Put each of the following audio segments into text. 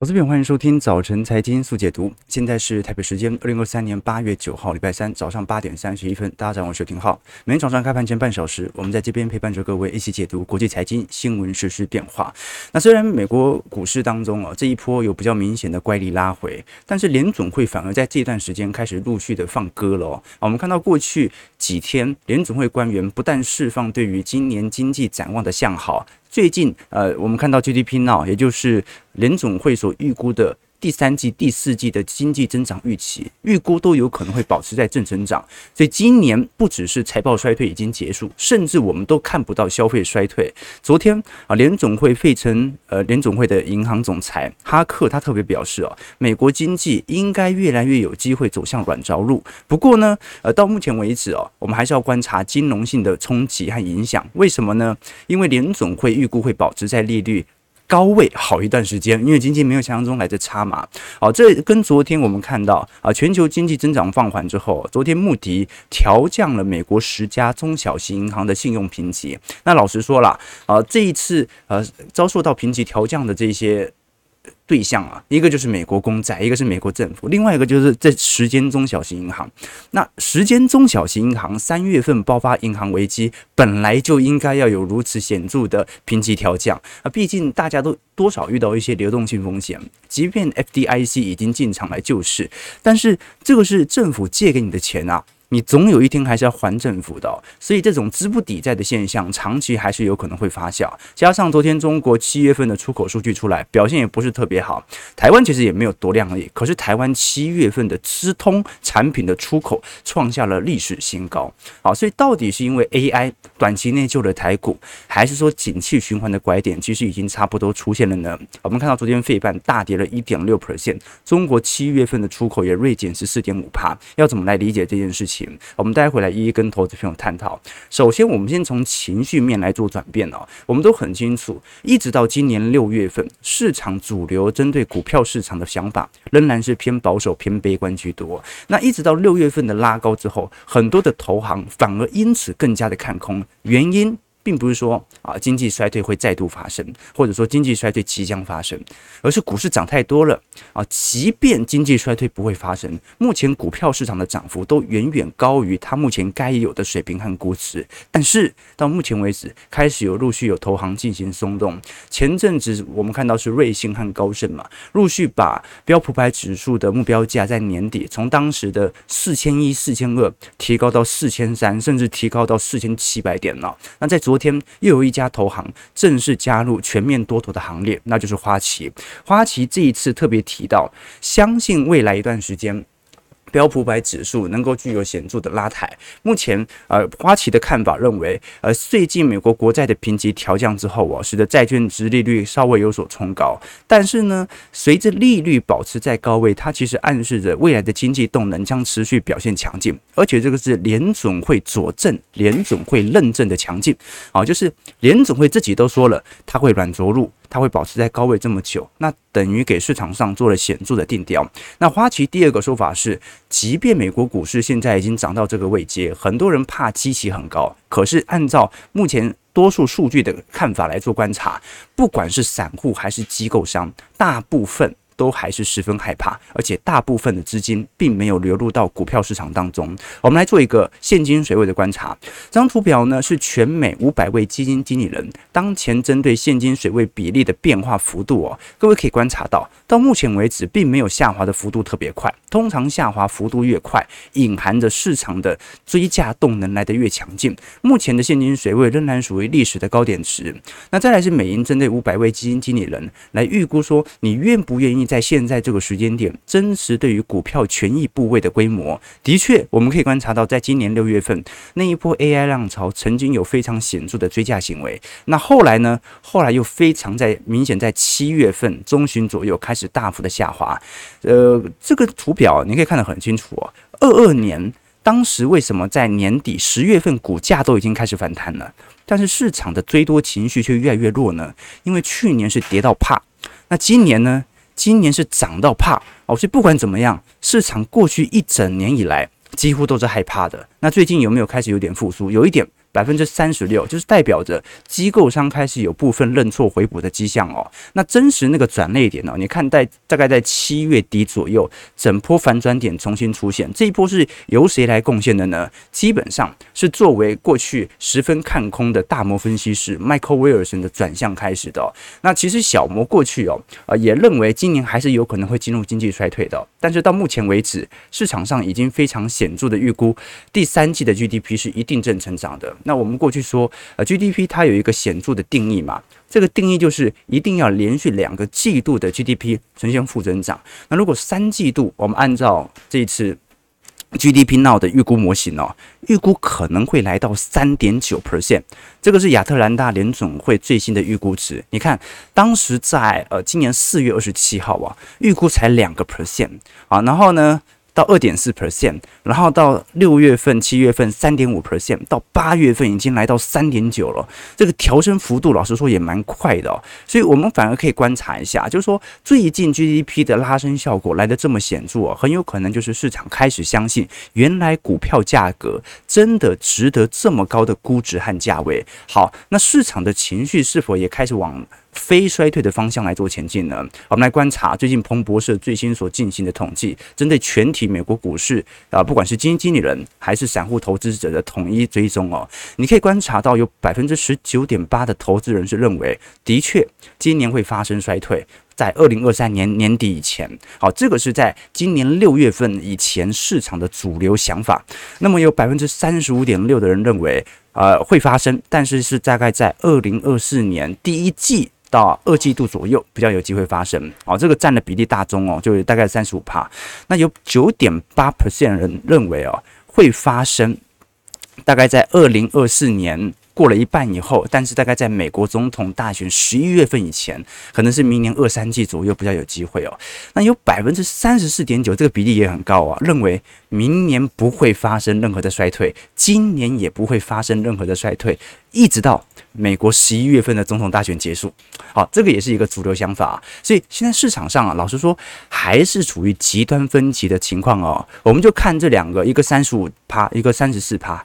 我这边，欢迎收听早晨财经速解读。现在是台北时间二零二三年八月九号，礼拜三早上八点三十一分。大家早上好，我是廷浩。每天早上开盘前半小时，我们在这边陪伴着各位一起解读国际财经新闻、时事变化。那虽然美国股市当中啊，这一波有比较明显的乖离拉回，但是联总会反而在这段时间开始陆续的放鸽了哦。我们看到过去几天，联总会官员不但释放对于今年经济展望的向好。最近，呃，我们看到 GDP now，也就是联总会所预估的。第三季、第四季的经济增长预期预估都有可能会保持在正增长，所以今年不只是财报衰退已经结束，甚至我们都看不到消费衰退。昨天啊，联总会费城呃联总会的银行总裁哈克他特别表示啊，美国经济应该越来越有机会走向软着陆。不过呢，呃，到目前为止哦，我们还是要观察金融性的冲击和影响。为什么呢？因为联总会预估会保持在利率。高位好一段时间，因为经济没有想象中来的差嘛。好，这跟昨天我们看到啊，全球经济增长放缓之后，昨天穆迪调降了美国十家中小型银行的信用评级。那老实说了啊，这一次呃遭受到评级调降的这些。对象啊，一个就是美国公债，一个是美国政府，另外一个就是这时间中小型银行。那时间中小型银行三月份爆发银行危机，本来就应该要有如此显著的评级调降啊，毕竟大家都多少遇到一些流动性风险。即便 FDIC 已经进场来救市，但是这个是政府借给你的钱啊。你总有一天还是要还政府的，所以这种资不抵债的现象，长期还是有可能会发酵。加上昨天中国七月份的出口数据出来，表现也不是特别好。台湾其实也没有多亮丽，可是台湾七月份的资通产品的出口创下了历史新高。好，所以到底是因为 AI 短期内救了台股，还是说景气循环的拐点其实已经差不多出现了呢？我们看到昨天费半大跌了一点六 percent，中国七月份的出口也锐减十四点五帕。要怎么来理解这件事情？我们待会来一一跟投资朋友探讨。首先，我们先从情绪面来做转变哦。我们都很清楚，一直到今年六月份，市场主流针对股票市场的想法仍然是偏保守、偏悲观居多。那一直到六月份的拉高之后，很多的投行反而因此更加的看空，原因。并不是说啊经济衰退会再度发生，或者说经济衰退即将发生，而是股市涨太多了啊。即便经济衰退不会发生，目前股票市场的涨幅都远远高于它目前该有的水平和估值。但是到目前为止，开始有陆续有投行进行松动。前阵子我们看到是瑞信和高盛嘛，陆续把标普牌指数的目标价在年底从当时的四千一、四千二提高到四千三，甚至提高到四千七百点了。那在昨昨天又有一家投行正式加入全面多头的行列，那就是花旗。花旗这一次特别提到，相信未来一段时间。标普百指数能够具有显著的拉抬。目前，呃，花旗的看法认为，呃，最近美国国债的评级调降之后啊，使得债券殖利率稍微有所冲高。但是呢，随着利率保持在高位，它其实暗示着未来的经济动能将持续表现强劲。而且这个是联总会佐证、联总会认证的强劲啊，就是联总会自己都说了，它会软着陆。它会保持在高位这么久，那等于给市场上做了显著的定调。那花旗第二个说法是，即便美国股市现在已经涨到这个位阶，很多人怕基期很高，可是按照目前多数数据的看法来做观察，不管是散户还是机构商，大部分。都还是十分害怕，而且大部分的资金并没有流入到股票市场当中。我们来做一个现金水位的观察。这张图表呢，是全美五百位基金经理人当前针对现金水位比例的变化幅度哦。各位可以观察到，到目前为止并没有下滑的幅度特别快。通常下滑幅度越快，隐含着市场的追价动能来得越强劲。目前的现金水位仍然属于历史的高点值。那再来是美银针对五百位基金经理人来预估说，你愿不愿意？在现在这个时间点，真实对于股票权益部位的规模，的确我们可以观察到，在今年六月份那一波 AI 浪潮，曾经有非常显著的追价行为。那后来呢？后来又非常在明显在七月份中旬左右开始大幅的下滑。呃，这个图表你可以看得很清楚哦。二二年当时为什么在年底十月份股价都已经开始反弹了，但是市场的追多情绪却越来越弱呢？因为去年是跌到怕，那今年呢？今年是涨到怕哦，所以不管怎么样，市场过去一整年以来几乎都是害怕的。那最近有没有开始有点复苏？有一点，百分之三十六，就是代表着机构商开始有部分认错回补的迹象哦。那真实那个转捩点呢？你看在大概在七月底左右，整波反转点重新出现。这一波是由谁来贡献的呢？基本上是作为过去十分看空的大摩分析师 Michael Wilson 的转向开始的。那其实小摩过去哦，呃，也认为今年还是有可能会进入经济衰退的。但是到目前为止，市场上已经非常显著的预估第三季的 GDP 是一定正成长的。那我们过去说，呃，GDP 它有一个显著的定义嘛，这个定义就是一定要连续两个季度的 GDP 呈现负增长。那如果三季度，我们按照这一次 GDP Now 的预估模型哦，预估可能会来到三点九 percent，这个是亚特兰大联总会最新的预估值。你看，当时在呃今年四月二十七号啊，预估才两个 percent 啊，然后呢，到二点四 percent，然后到六月份、七月份三点五 percent，到八月份已经来到三点九了。这个调升幅度，老实说也蛮快的哦。所以我们反而可以观察一下，就是说最近 GDP 的拉升效果来得这么显著哦，很有可能就是市场开始相信，原来股票价格真的值得这么高的估值和价位。好，那市场的情绪是否也开始往非衰退的方向来做前进呢？我们来观察最近彭博社最新所进行的统计，针对全体美国股市啊，不管是基金经理人还是散户投资者的统一追踪哦，你可以观察到有百分之十九点八的投资人是认为，的确今年会发生衰退，在二零二三年年底以前。好，这个是在今年六月份以前市场的主流想法。那么有百分之三十五点六的人认为，呃，会发生，但是是大概在二零二四年第一季。到二季度左右比较有机会发生哦，这个占的比例大中哦，就是大概三十五趴。那有九点八 percent 人认为哦会发生，大概在二零二四年。过了一半以后，但是大概在美国总统大选十一月份以前，可能是明年二三季左右比较有机会哦。那有百分之三十四点九，这个比例也很高啊，认为明年不会发生任何的衰退，今年也不会发生任何的衰退，一直到美国十一月份的总统大选结束。好，这个也是一个主流想法。所以现在市场上啊，老实说还是处于极端分歧的情况哦。我们就看这两个，一个三十五趴，一个三十四趴。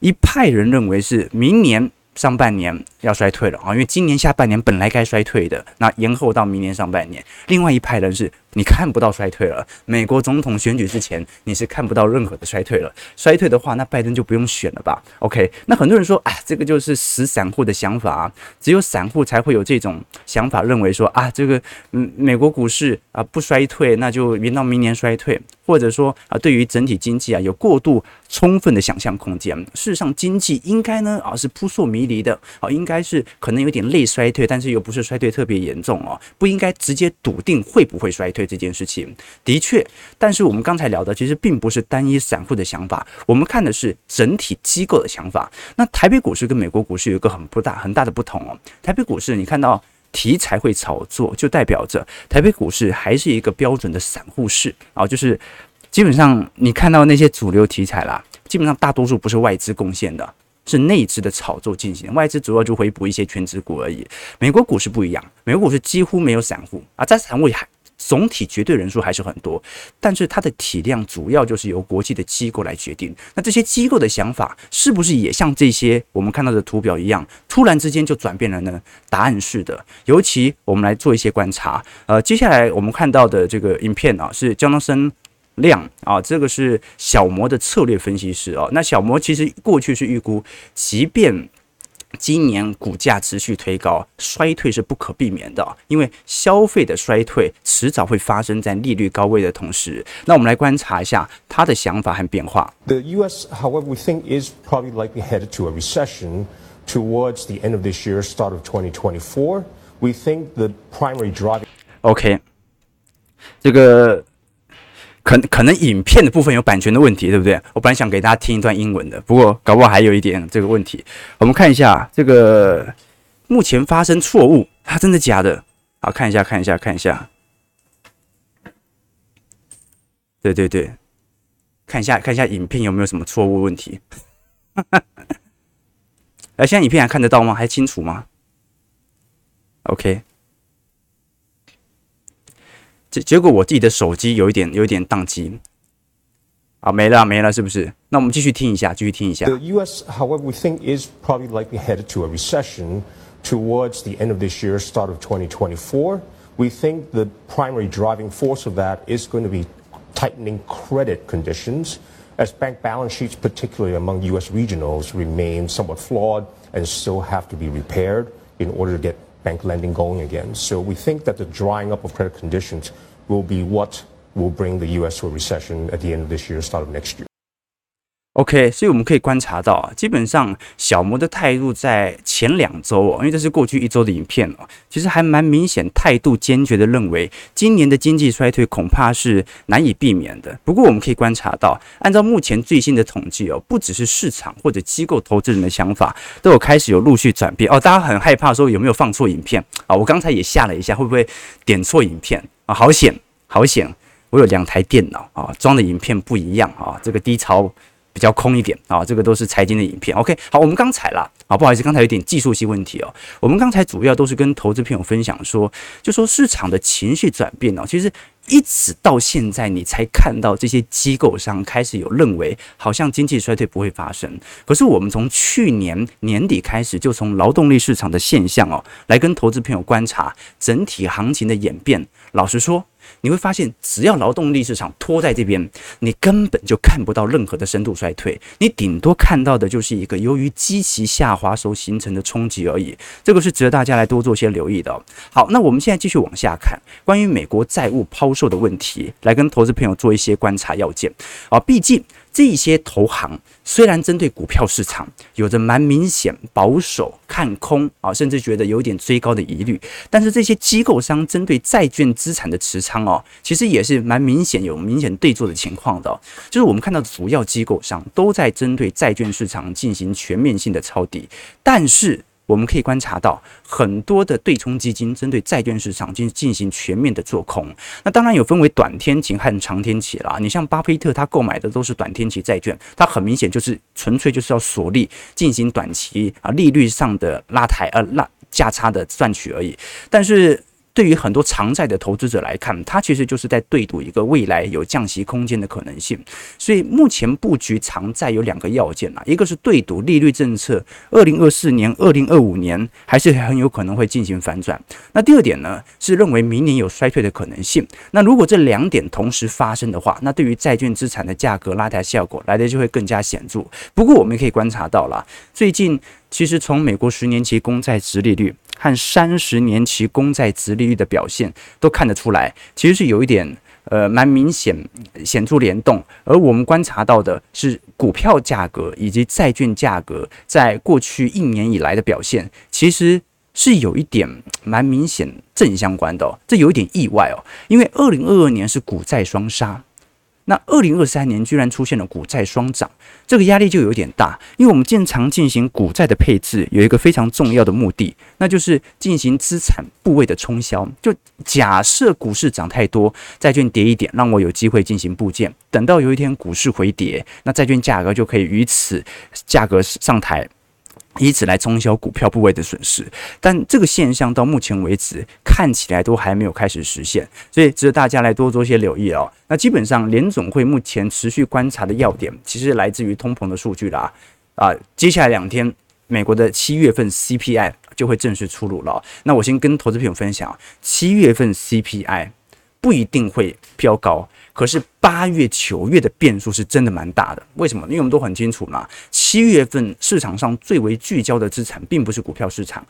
一派人认为是明年上半年要衰退了啊，因为今年下半年本来该衰退的，那延后到明年上半年。另外一派人是。你看不到衰退了。美国总统选举之前，你是看不到任何的衰退了。衰退的话，那拜登就不用选了吧？OK，那很多人说，哎，这个就是死散户的想法啊，只有散户才会有这种想法，认为说啊，这个嗯，美国股市啊不衰退，那就延到明年衰退，或者说啊，对于整体经济啊有过度充分的想象空间。事实上，经济应该呢啊是扑朔迷离的啊，应该是可能有点类衰退，但是又不是衰退特别严重哦，不应该直接笃定会不会衰退。对这件事情的确，但是我们刚才聊的其实并不是单一散户的想法，我们看的是整体机构的想法。那台北股市跟美国股市有一个很不大很大的不同哦。台北股市你看到题材会炒作，就代表着台北股市还是一个标准的散户市啊，就是基本上你看到那些主流题材啦，基本上大多数不是外资贡献的，是内资的炒作进行，外资主要就回补一些全值股而已。美国股市不一样，美国股市几乎没有散户啊，在散户还。总体绝对人数还是很多，但是它的体量主要就是由国际的机构来决定。那这些机构的想法是不是也像这些我们看到的图表一样，突然之间就转变了呢？答案是的。尤其我们来做一些观察，呃，接下来我们看到的这个影片啊，是 Jonathan 亮啊，这个是小摩的策略分析师啊。那小摩其实过去是预估，即便今年股价持续推高，衰退是不可避免的，因为消费的衰退迟早会发生在利率高位的同时。那我们来观察一下他的想法和变化。The U.S., however, we think is probably likely headed to a recession towards the end of this year, start of 2024. We think the primary driving. OK，这个。可可能影片的部分有版权的问题，对不对？我本来想给大家听一段英文的，不过搞不好还有一点这个问题。我们看一下这个目前发生错误，它真的假的？好，看一下，看一下，看一下。对对对，看一下看一下影片有没有什么错误问题。哎，现在影片还看得到吗？还清楚吗？OK。结结果我自己的手机有一点有一点宕机， 啊，没了没了，是不是？那我们继续听一下，继续听一下。The U.S., however, we think is probably likely headed to a recession towards the end of this year, start of 2024. We think the primary driving force of that is going to be tightening credit conditions as bank balance sheets, particularly among U.S. regionals, remain somewhat flawed and still have to be repaired in order to get bank lending going again. So we think that the drying up of credit conditions will be what will bring the U.S. to a recession at the end of this year, start of next year. OK，所以我们可以观察到啊，基本上小摩的态度在前两周哦，因为这是过去一周的影片哦，其实还蛮明显，态度坚决的认为今年的经济衰退恐怕是难以避免的。不过我们可以观察到，按照目前最新的统计哦，不只是市场或者机构投资人的想法，都有开始有陆续转变哦。大家很害怕说有没有放错影片啊？我刚才也吓了一下，会不会点错影片啊？好险，好险！我有两台电脑啊，装的影片不一样啊，这个低潮。比较空一点啊，这个都是财经的影片。OK，好，我们刚才啦，啊，不好意思，刚才有点技术性问题哦。我们刚才主要都是跟投资朋友分享说，就说市场的情绪转变哦，其实一直到现在你才看到这些机构上开始有认为，好像经济衰退不会发生。可是我们从去年年底开始，就从劳动力市场的现象哦，来跟投资朋友观察整体行情的演变。老实说。你会发现，只要劳动力市场拖在这边，你根本就看不到任何的深度衰退，你顶多看到的就是一个由于基期下滑所形成的冲击而已。这个是值得大家来多做些留意的。好，那我们现在继续往下看，关于美国债务抛售的问题，来跟投资朋友做一些观察要件啊，毕竟。这些投行虽然针对股票市场有着蛮明显保守看空啊，甚至觉得有点追高的疑虑，但是这些机构商针对债券资产的持仓哦，其实也是蛮明显有明显对做的情况的。就是我们看到主要机构商都在针对债券市场进行全面性的抄底，但是。我们可以观察到很多的对冲基金针对债券市场进进行全面的做空，那当然有分为短天期和长天期啦。你像巴菲特他购买的都是短天期债券，他很明显就是纯粹就是要锁利进行短期啊利率上的拉抬呃拉价差的赚取而已，但是。对于很多长债的投资者来看，它其实就是在对赌一个未来有降息空间的可能性。所以目前布局长债有两个要件啊，一个是对赌利率政策，二零二四年、二零二五年还是很有可能会进行反转。那第二点呢，是认为明年有衰退的可能性。那如果这两点同时发生的话，那对于债券资产的价格拉抬效果来的就会更加显著。不过我们可以观察到了，最近其实从美国十年期公债殖利率。和三十年期公债殖利率的表现都看得出来，其实是有一点呃蛮明显显著联动。而我们观察到的是，股票价格以及债券价格在过去一年以来的表现，其实是有一点蛮明显正相关的哦。这有一点意外哦，因为二零二二年是股债双杀。那二零二三年居然出现了股债双涨，这个压力就有点大。因为我们经常进行股债的配置，有一个非常重要的目的，那就是进行资产部位的冲销。就假设股市涨太多，债券跌一点，让我有机会进行部件。等到有一天股市回跌，那债券价格就可以于此价格上台。以此来冲销股票部位的损失，但这个现象到目前为止看起来都还没有开始实现，所以值得大家来多做些留意哦。那基本上联总会目前持续观察的要点，其实来自于通膨的数据啦。啊，接下来两天美国的七月份 CPI 就会正式出炉了。那我先跟投资朋友分享，七月份 CPI 不一定会飙高。可是八月、九月的变数是真的蛮大的，为什么？因为我们都很清楚嘛，七月份市场上最为聚焦的资产并不是股票市场，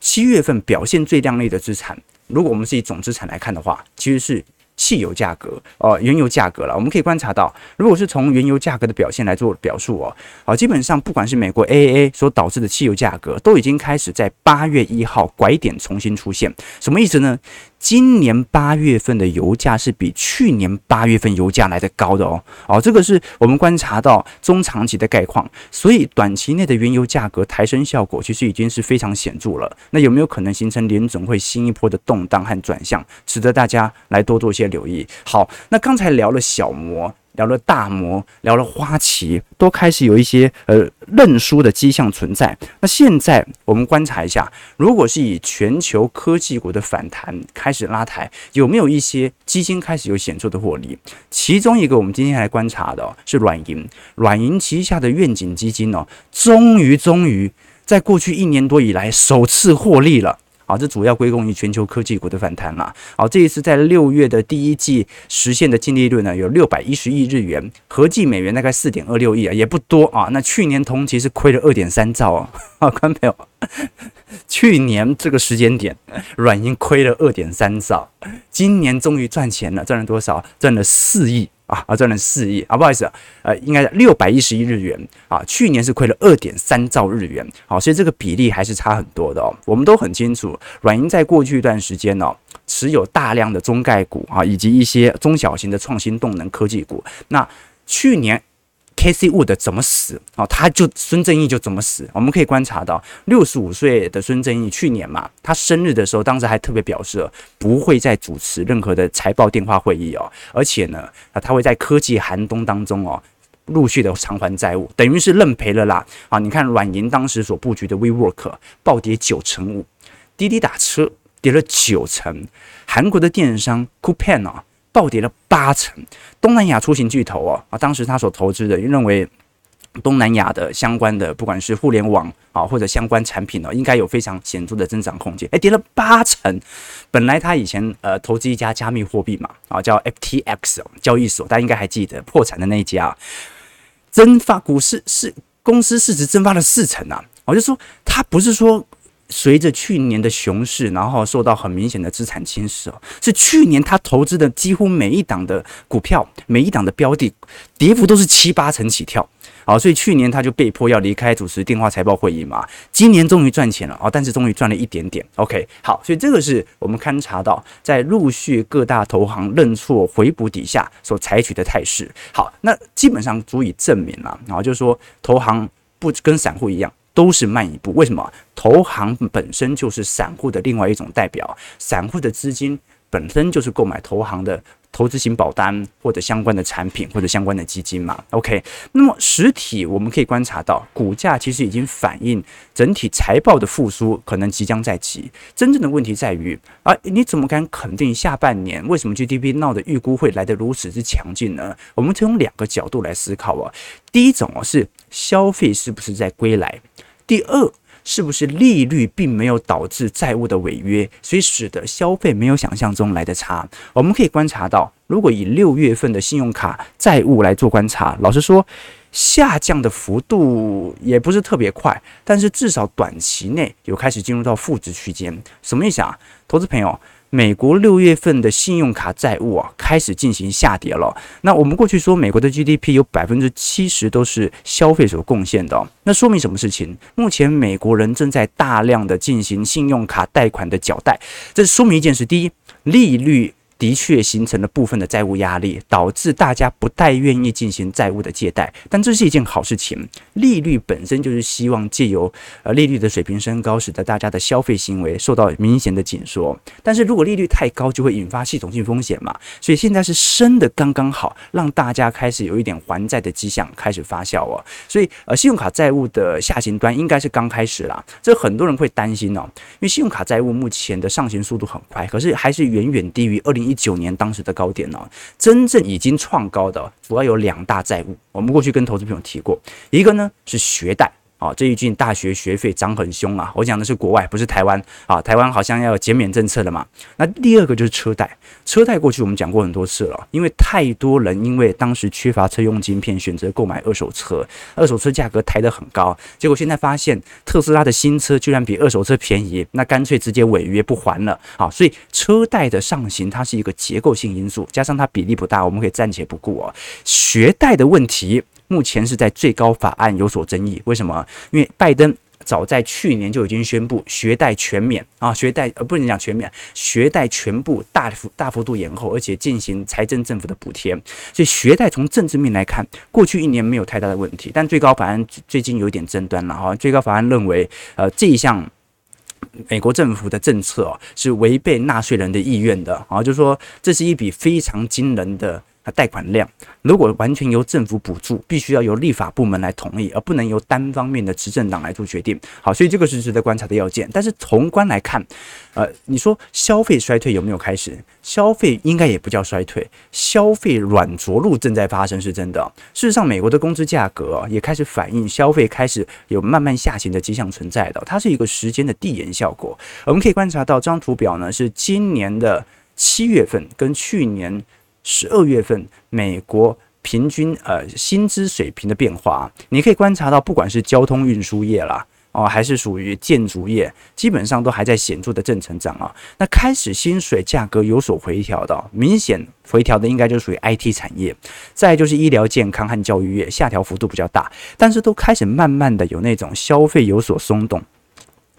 七月份表现最亮丽的资产，如果我们是以总资产来看的话，其实是。汽油价格哦，原油价格了，我们可以观察到，如果是从原油价格的表现来做表述哦，好，基本上不管是美国 AAA 所导致的汽油价格，都已经开始在八月一号拐点重新出现，什么意思呢？今年八月份的油价是比去年八月份油价来得高的哦，哦，这个是我们观察到中长期的概况，所以短期内的原油价格抬升效果其实已经是非常显著了。那有没有可能形成联总会新一波的动荡和转向，值得大家来多做些留意。好，那刚才聊了小摩聊了大摩，聊了花旗，都开始有一些呃认输的迹象存在。那现在我们观察一下，如果是以全球科技股的反弹开始拉抬，有没有一些基金开始有显著的获利？其中一个我们今天来观察的是软银，软银旗下的愿景基金哦，终于终于在过去一年多以来首次获利了。啊，这主要归功于全球科技股的反弹啦。好，这一次在六月的第一季实现的净利润呢，有六百一十亿日元，合计美元大概四点二六亿啊，也不多啊。那去年同期是亏了二点三兆啊，啊，观众朋友，去年这个时间点，软银亏了二点三兆，今年终于赚钱了，赚了多少？赚了四亿。啊啊赚了四亿啊，不好意思，呃，应该是六百一十亿日元啊，去年是亏了二点三兆日元，好，所以这个比例还是差很多的哦。我们都很清楚，软银在过去一段时间呢，持有大量的中概股啊，以及一些中小型的创新动能科技股。那去年。K.C. Wood 怎么死啊？他就孙正义就怎么死。我们可以观察到，六十五岁的孙正义去年嘛，他生日的时候，当时还特别表示不会再主持任何的财报电话会议哦，而且呢，啊，他会在科技寒冬当中哦，陆续的偿还债务，等于是认赔了啦。啊，你看软银当时所布局的 WeWork 暴跌九成五，滴滴打车跌了九成，韩国的电商 Coupang 啊。暴跌了八成，东南亚出行巨头哦啊，当时他所投资的认为东南亚的相关的不管是互联网啊或者相关产品呢，应该有非常显著的增长空间。哎，跌了八成。本来他以前呃投资一家加密货币嘛啊，叫 FTX 交易所，大家应该还记得破产的那一家，蒸发股市是公司市值蒸发了四成啊。我就说他不是说。随着去年的熊市，然后受到很明显的资产侵蚀哦，是去年他投资的几乎每一档的股票，每一档的标的，跌幅都是七八成起跳，好，所以去年他就被迫要离开主持电话财报会议嘛。今年终于赚钱了啊，但是终于赚了一点点。OK，好，所以这个是我们勘察到在陆续各大投行认错回补底下所采取的态势。好，那基本上足以证明了，然后就是说投行不跟散户一样。都是慢一步，为什么？投行本身就是散户的另外一种代表，散户的资金本身就是购买投行的投资型保单或者相关的产品或者相关的基金嘛。OK，那么实体我们可以观察到，股价其实已经反映整体财报的复苏可能即将在即。真正的问题在于，啊，你怎么敢肯定下半年为什么 GDP now 的预估会来得如此之强劲呢？我们从两个角度来思考啊。第一种哦是消费是不是在归来？第二，是不是利率并没有导致债务的违约，所以使得消费没有想象中来得差？我们可以观察到，如果以六月份的信用卡债务来做观察，老实说，下降的幅度也不是特别快，但是至少短期内有开始进入到负值区间。什么意思啊？投资朋友？美国六月份的信用卡债务啊，开始进行下跌了。那我们过去说，美国的 GDP 有百分之七十都是消费所贡献的，那说明什么事情？目前美国人正在大量的进行信用卡贷款的缴贷，这说明一件事：第一，利率。的确形成了部分的债务压力，导致大家不太愿意进行债务的借贷。但这是一件好事情，利率本身就是希望借由呃利率的水平升高，使得大家的消费行为受到明显的紧缩。但是如果利率太高，就会引发系统性风险嘛。所以现在是升的刚刚好，让大家开始有一点还债的迹象开始发酵哦。所以呃，信用卡债务的下行端应该是刚开始啦。这很多人会担心哦，因为信用卡债务目前的上行速度很快，可是还是远远低于二零一一九年当时的高点呢，真正已经创高的主要有两大债务，我们过去跟投资朋友提过，一个呢是学贷。啊，这一季大学学费涨很凶啊！我讲的是国外，不是台湾啊。台湾好像要减免政策了嘛。那第二个就是车贷，车贷过去我们讲过很多次了，因为太多人因为当时缺乏车用晶片，选择购买二手车，二手车价格抬得很高，结果现在发现特斯拉的新车居然比二手车便宜，那干脆直接违约不还了。啊，所以车贷的上行它是一个结构性因素，加上它比例不大，我们可以暂且不顾哦。学贷的问题。目前是在最高法案有所争议，为什么？因为拜登早在去年就已经宣布学贷全免啊，学贷呃不能讲全免，学贷全部大幅大幅度延后，而且进行财政政府的补贴，所以学贷从政治面来看，过去一年没有太大的问题，但最高法案最近有一点争端了哈，最高法案认为呃这一项。美国政府的政策哦，是违背纳税人的意愿的啊，就是说这是一笔非常惊人的啊，贷款量如果完全由政府补助，必须要由立法部门来同意，而不能由单方面的执政党来做决定。好，所以这个是值得观察的要件。但是宏观来看，呃，你说消费衰退有没有开始？消费应该也不叫衰退，消费软着陆正在发生，是真的。事实上，美国的工资价格也开始反映消费开始有慢慢下行的迹象存在的，它是一个时间的递延效果。我们可以观察到这张图表呢，是今年的七月份跟去年。十二月份美国平均呃薪资水平的变化，你可以观察到，不管是交通运输业啦，哦，还是属于建筑业，基本上都还在显著的正成长啊。那开始薪水价格有所回调的，明显回调的应该就属于 IT 产业，再就是医疗健康和教育业，下调幅度比较大，但是都开始慢慢的有那种消费有所松动。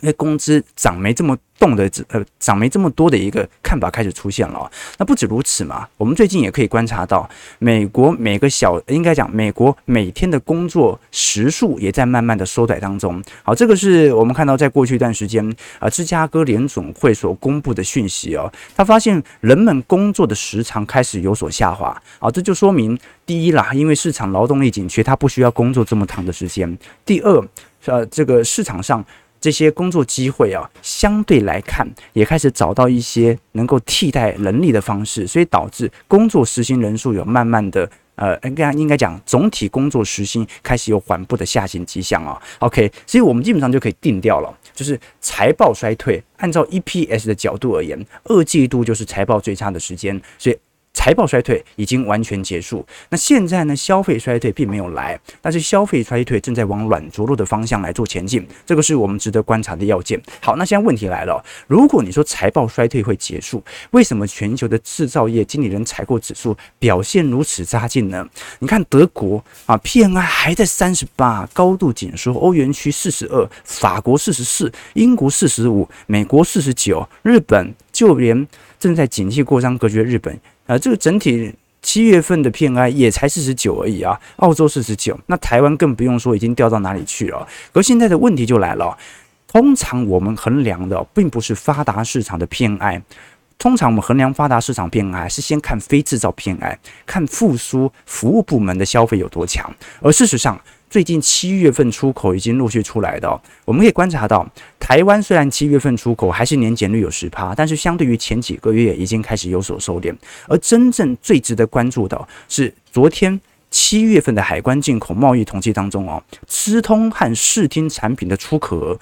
因为工资涨没这么动的，呃，涨没这么多的一个看法开始出现了。那不止如此嘛，我们最近也可以观察到，美国每个小，应该讲美国每天的工作时数也在慢慢的缩短当中。好，这个是我们看到在过去一段时间，啊，芝加哥联总会所公布的讯息哦，他发现人们工作的时长开始有所下滑。啊，这就说明第一啦，因为市场劳动力紧缺，他不需要工作这么长的时间。第二，呃，这个市场上。这些工作机会啊，相对来看也开始找到一些能够替代人力的方式，所以导致工作时薪人数有慢慢的呃，应该应该讲总体工作时薪开始有缓步的下行迹象啊。OK，所以我们基本上就可以定掉了，就是财报衰退，按照 EPS 的角度而言，二季度就是财报最差的时间，所以。财报衰退已经完全结束，那现在呢？消费衰退并没有来，但是消费衰退正在往软着陆的方向来做前进，这个是我们值得观察的要件。好，那现在问题来了，如果你说财报衰退会结束，为什么全球的制造业经理人采购指数表现如此差劲呢？你看德国啊，PMI 还在三十八，高度紧缩；欧元区四十二，法国四十四，英国四十五，美国四十九，日本就连正在景气过张格局的日本。啊，这个整体七月份的 PMI 也才四十九而已啊，澳洲四十九，那台湾更不用说，已经掉到哪里去了。可现在的问题就来了，通常我们衡量的并不是发达市场的 PMI，通常我们衡量发达市场 PMI 是先看非制造 PMI，看复苏服务部门的消费有多强，而事实上。最近七月份出口已经陆续出来的，我们可以观察到，台湾虽然七月份出口还是年减率有十趴，但是相对于前几个月已经开始有所收敛。而真正最值得关注的是，昨天七月份的海关进口贸易统计当中哦，资通和视听产品的出口额。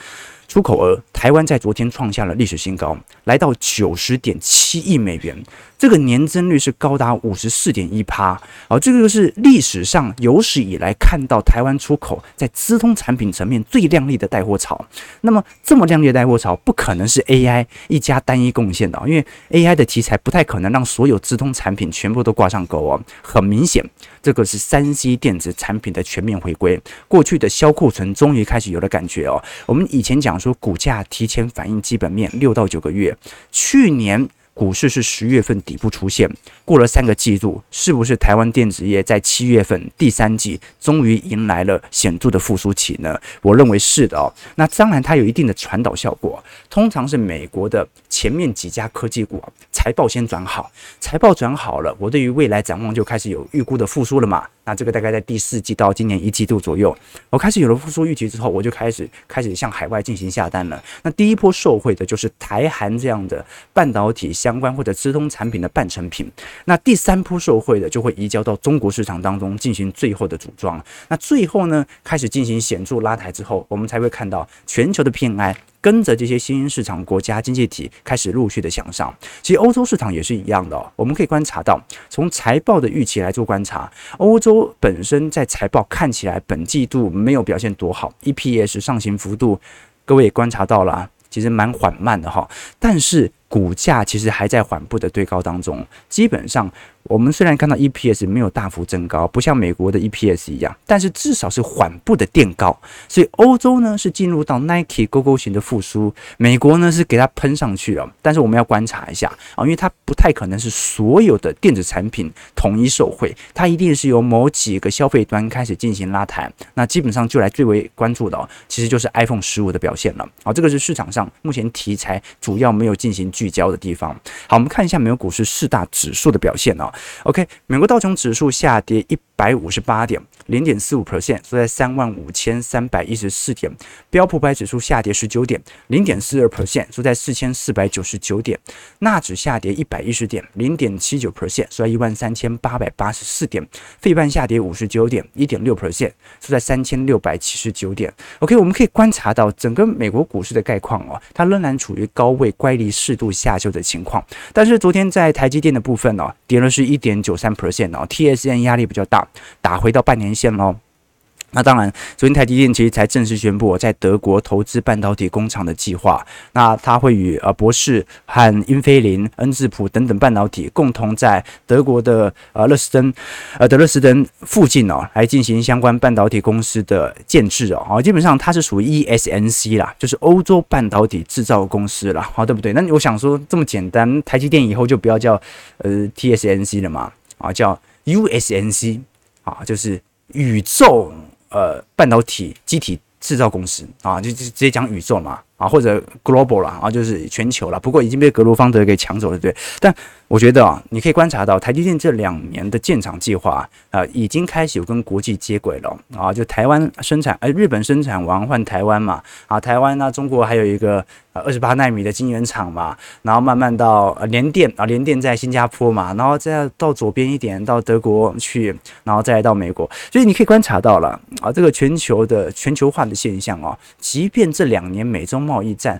出口额，台湾在昨天创下了历史新高，来到九十点七亿美元，这个年增率是高达五十四点一趴。好，这个就是历史上有史以来看到台湾出口在资通产品层面最亮丽的带货潮。那么这么亮丽的带货潮，不可能是 AI 一家单一贡献的，因为 AI 的题材不太可能让所有资通产品全部都挂上钩哦。很明显，这个是三 C 电子产品的全面回归，过去的销库存终于开始有了感觉哦。我们以前讲。说股价提前反映基本面六到九个月，去年股市是十月份底部出现，过了三个季度，是不是台湾电子业在七月份第三季终于迎来了显著的复苏期呢？我认为是的哦。那当然它有一定的传导效果，通常是美国的前面几家科技股财报先转好，财报转好了，我对于未来展望就开始有预估的复苏了嘛。那这个大概在第四季到今年一季度左右，我开始有了复苏预期之后，我就开始开始向海外进行下单了。那第一波受惠的就是台韩这样的半导体相关或者资通产品的半成品。那第三波受惠的就会移交到中国市场当中进行最后的组装。那最后呢，开始进行显著拉抬之后，我们才会看到全球的 PMI。跟着这些新兴市场国家经济体开始陆续的向上，其实欧洲市场也是一样的哦。我们可以观察到，从财报的预期来做观察，欧洲本身在财报看起来本季度没有表现多好，EPS 上行幅度，各位也观察到了，其实蛮缓慢的哈。但是股价其实还在缓步的对高当中，基本上。我们虽然看到 EPS 没有大幅增高，不像美国的 EPS 一样，但是至少是缓步的垫高。所以欧洲呢是进入到 Nike 勾勾型的复苏，美国呢是给它喷上去了。但是我们要观察一下啊，因为它不太可能是所有的电子产品统一受惠，它一定是由某几个消费端开始进行拉抬。那基本上就来最为关注的，其实就是 iPhone 十五的表现了。好，这个是市场上目前题材主要没有进行聚焦的地方。好，我们看一下美国股市四大指数的表现哦。OK，美国道琼指数下跌一百五十八点，零点四五 percent，收在三万五千三百一十四点。标普百指数下跌十九点，零点四二 percent，收在四千四百九十九点。纳指下跌一百一十点，零点七九 percent，收在一万三千八百八十四点。费半下跌五十九点，一点六 percent，收在三千六百七十九点。OK，我们可以观察到整个美国股市的概况哦，它仍然处于高位乖离适度下修的情况。但是昨天在台积电的部分哦，跌了是一点九三 percent 哦，TSM 压力比较大。打回到半年线喽。那当然，昨天台积电其实才正式宣布在德国投资半导体工厂的计划。那它会与呃博世和英飞凌、恩智浦等等半导体共同在德国的呃勒斯登呃德勒斯登附近哦，来进行相关半导体公司的建制哦。好，基本上它是属于 ESNC 啦，就是欧洲半导体制造公司啦，好，对不对？那我想说这么简单，台积电以后就不要叫呃 TSMC 了嘛，啊，叫 USNC。啊，就是宇宙呃半导体机体制造公司啊，就就直接讲宇宙嘛。啊，或者 global 啦啊，就是全球了。不过已经被格罗方德给抢走了，对，但我觉得啊，你可以观察到台积电这两年的建厂计划啊，已经开始有跟国际接轨了啊。就台湾生产，哎，日本生产完换台湾嘛啊，台湾呢，中国还有一个呃二十八纳米的晶圆厂嘛，然后慢慢到呃联电啊，联电在新加坡嘛，然后再到左边一点到德国去，然后再来到美国。所以你可以观察到了啊，这个全球的全球化的现象啊，即便这两年美中贸易战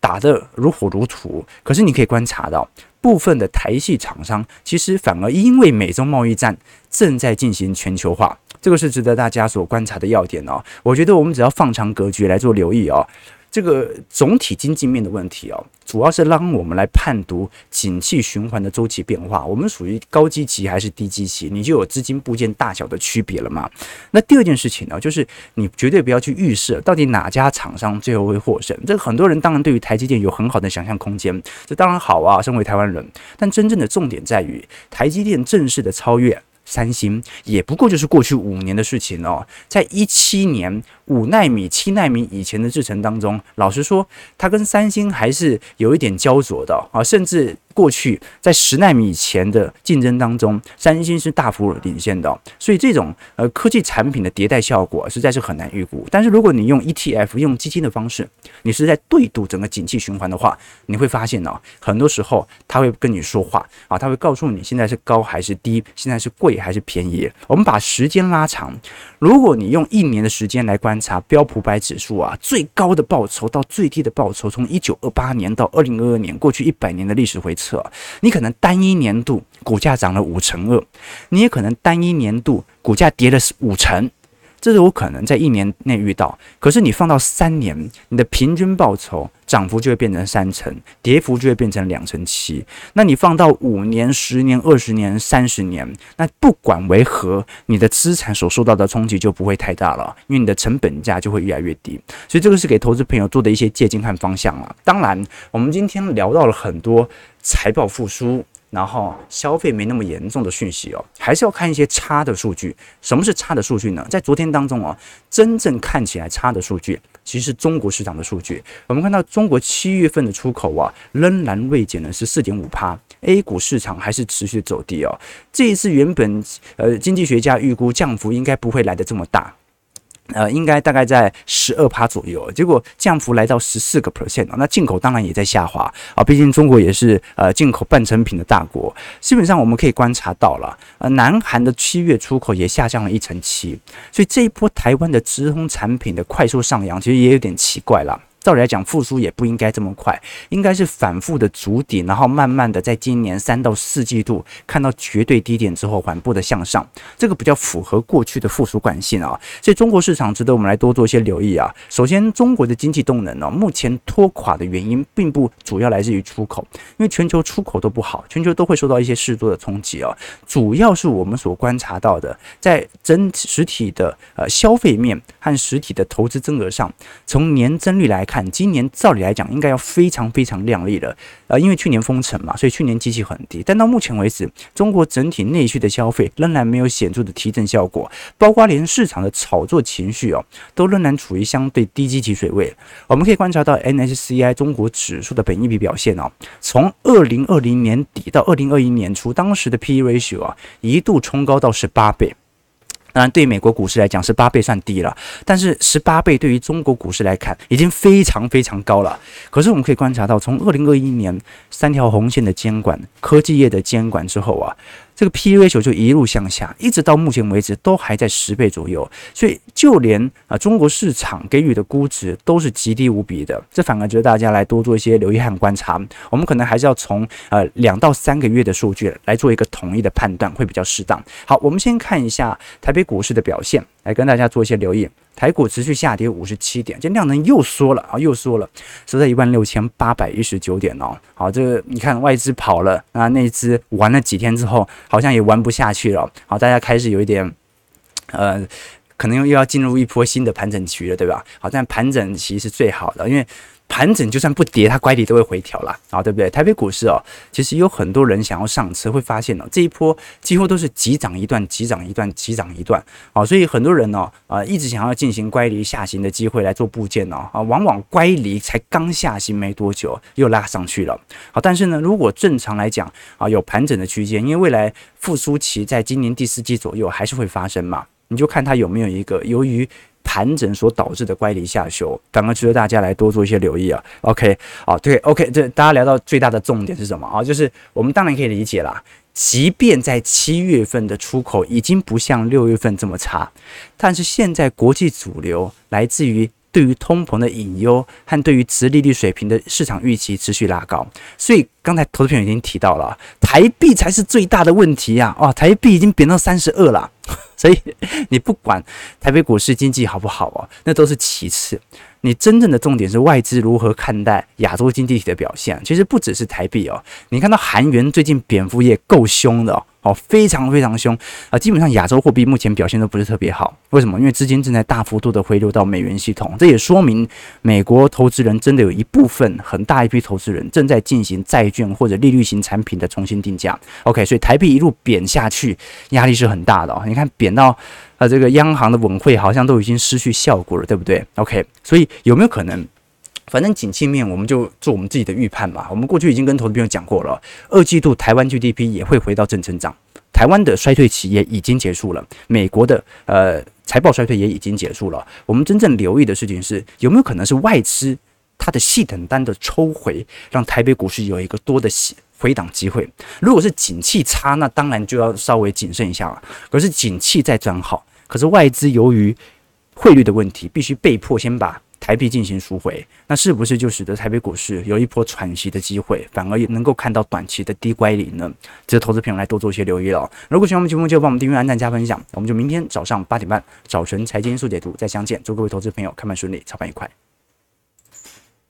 打得如火如荼，可是你可以观察到。部分的台系厂商其实反而因为美中贸易战正在进行全球化，这个是值得大家所观察的要点哦。我觉得我们只要放长格局来做留意哦。这个总体经济面的问题哦，主要是让我们来判读景气循环的周期变化。我们属于高基期还是低基期，你就有资金部件大小的区别了嘛。那第二件事情呢，就是你绝对不要去预设到底哪家厂商最后会获胜。这很多人当然对于台积电有很好的想象空间，这当然好啊，身为台湾人。但真正的重点在于台积电正式的超越。三星也不过就是过去五年的事情哦，在一七年五纳米、七纳米以前的制程当中，老实说，它跟三星还是有一点焦灼的啊，甚至。过去在十纳米以前的竞争当中，三星是大幅领先的，所以这种呃科技产品的迭代效果实在是很难预估。但是如果你用 ETF 用基金的方式，你是在对赌整个景气循环的话，你会发现呢，很多时候他会跟你说话啊，他会告诉你现在是高还是低，现在是贵还是便宜。我们把时间拉长，如果你用一年的时间来观察标普百指数啊，最高的报酬到最低的报酬，从一九二八年到二零二二年，过去一百年的历史回测。你可能单一年度股价涨了五成二，你也可能单一年度股价跌了五成。这是有可能在一年内遇到，可是你放到三年，你的平均报酬涨幅就会变成三成，跌幅就会变成两成七。那你放到五年、十年、二十年、三十年，那不管为何，你的资产所受到的冲击就不会太大了，因为你的成本价就会越来越低。所以这个是给投资朋友做的一些借鉴和方向了。当然，我们今天聊到了很多财报复苏。然后消费没那么严重的讯息哦，还是要看一些差的数据。什么是差的数据呢？在昨天当中哦，真正看起来差的数据，其实是中国市场的数据。我们看到中国七月份的出口啊，仍然锐减了十四点五趴，A 股市场还是持续走低哦。这一次原本呃经济学家预估降幅应该不会来得这么大。呃，应该大概在十二趴左右，结果降幅来到十四个 percent。那进口当然也在下滑啊，毕竟中国也是呃进口半成品的大国。基本上我们可以观察到了，呃，南韩的七月出口也下降了一成七，所以这一波台湾的直通产品的快速上扬，其实也有点奇怪了。照理来讲，复苏也不应该这么快，应该是反复的筑底，然后慢慢的在今年三到四季度看到绝对低点之后缓步的向上，这个比较符合过去的复苏惯性啊。所以中国市场值得我们来多做一些留意啊。首先，中国的经济动能呢，目前拖垮的原因并不主要来自于出口，因为全球出口都不好，全球都会受到一些适度的冲击啊。主要是我们所观察到的，在整实体的呃消费面和实体的投资增额上，从年增率来看。看，今年照理来讲应该要非常非常亮丽了。呃，因为去年封城嘛，所以去年机器很低。但到目前为止，中国整体内需的消费仍然没有显著的提振效果，包括连市场的炒作情绪哦，都仍然处于相对低基期水位。我们可以观察到 N S C I 中国指数的本益比表现哦，从二零二零年底到二零二一年初，当时的 PE ratio 啊一度冲高到十八倍。当然，对美国股市来讲，十八倍算低了，但是十八倍对于中国股市来看，已经非常非常高了。可是我们可以观察到，从二零二一年三条红线的监管、科技业的监管之后啊。这个 P/E ratio 就一路向下，一直到目前为止都还在十倍左右，所以就连啊中国市场给予的估值都是极低无比的，这反而值得大家来多做一些留意和观察。我们可能还是要从呃两到三个月的数据来做一个统一的判断，会比较适当。好，我们先看一下台北股市的表现，来跟大家做一些留意。台股持续下跌五十七点，这量能又缩了啊，又缩了，缩在一万六千八百一十九点哦。好，这个你看外资跑了那，那只玩了几天之后，好像也玩不下去了。好，大家开始有一点，呃，可能又要进入一波新的盘整期了，对吧？好，但盘整期是最好的，因为。盘整就算不跌，它乖离都会回调啦，啊，对不对？台北股市哦，其实有很多人想要上车，会发现哦，这一波几乎都是急涨一段，急涨一段，急涨一段，啊，所以很多人呢，啊，一直想要进行乖离下行的机会来做布件哦，啊，往往乖离才刚下行没多久又拉上去了，好，但是呢，如果正常来讲啊，有盘整的区间，因为未来复苏期在今年第四季左右还是会发生嘛，你就看它有没有一个由于。盘整所导致的乖离下修，刚刚值得大家来多做一些留意啊。OK，哦，对，OK，这大家聊到最大的重点是什么啊？就是我们当然可以理解啦，即便在七月份的出口已经不像六月份这么差，但是现在国际主流来自于对于通膨的隐忧和对于殖利率水平的市场预期持续拉高，所以刚才投资朋友已经提到了，台币才是最大的问题啊！哇，台币已经贬到三十二了。所以你不管台北股市经济好不好哦，那都是其次。你真正的重点是外资如何看待亚洲经济体的表现。其实不只是台币哦，你看到韩元最近贬幅也够凶的哦，哦非常非常凶啊！基本上亚洲货币目前表现都不是特别好。为什么？因为资金正在大幅度的回流到美元系统，这也说明美国投资人真的有一部分很大一批投资人正在进行债券或者利率型产品的重新定价。OK，所以台币一路贬下去，压力是很大的哦。你看贬到。啊，这个央行的稳汇好像都已经失去效果了，对不对？OK，所以有没有可能？反正景气面，我们就做我们自己的预判嘛。我们过去已经跟投资朋友讲过了，二季度台湾 GDP 也会回到正增长，台湾的衰退期也已经结束了，美国的呃财报衰退也已经结束了。我们真正留意的事情是，有没有可能是外资它的系统单的抽回，让台北股市有一个多的洗。回档机会，如果是景气差，那当然就要稍微谨慎一下了。可是景气在转好，可是外资由于汇率的问题，必须被迫先把台币进行赎回，那是不是就使得台北股市有一波喘息的机会，反而也能够看到短期的低乖离呢？值得投资朋友来多做一些留意了。如果喜欢我们节目，就帮我们订阅、按赞、加分享。我们就明天早上八点半早晨财经速解读再相见。祝各位投资朋友开盘顺利，操盘愉快。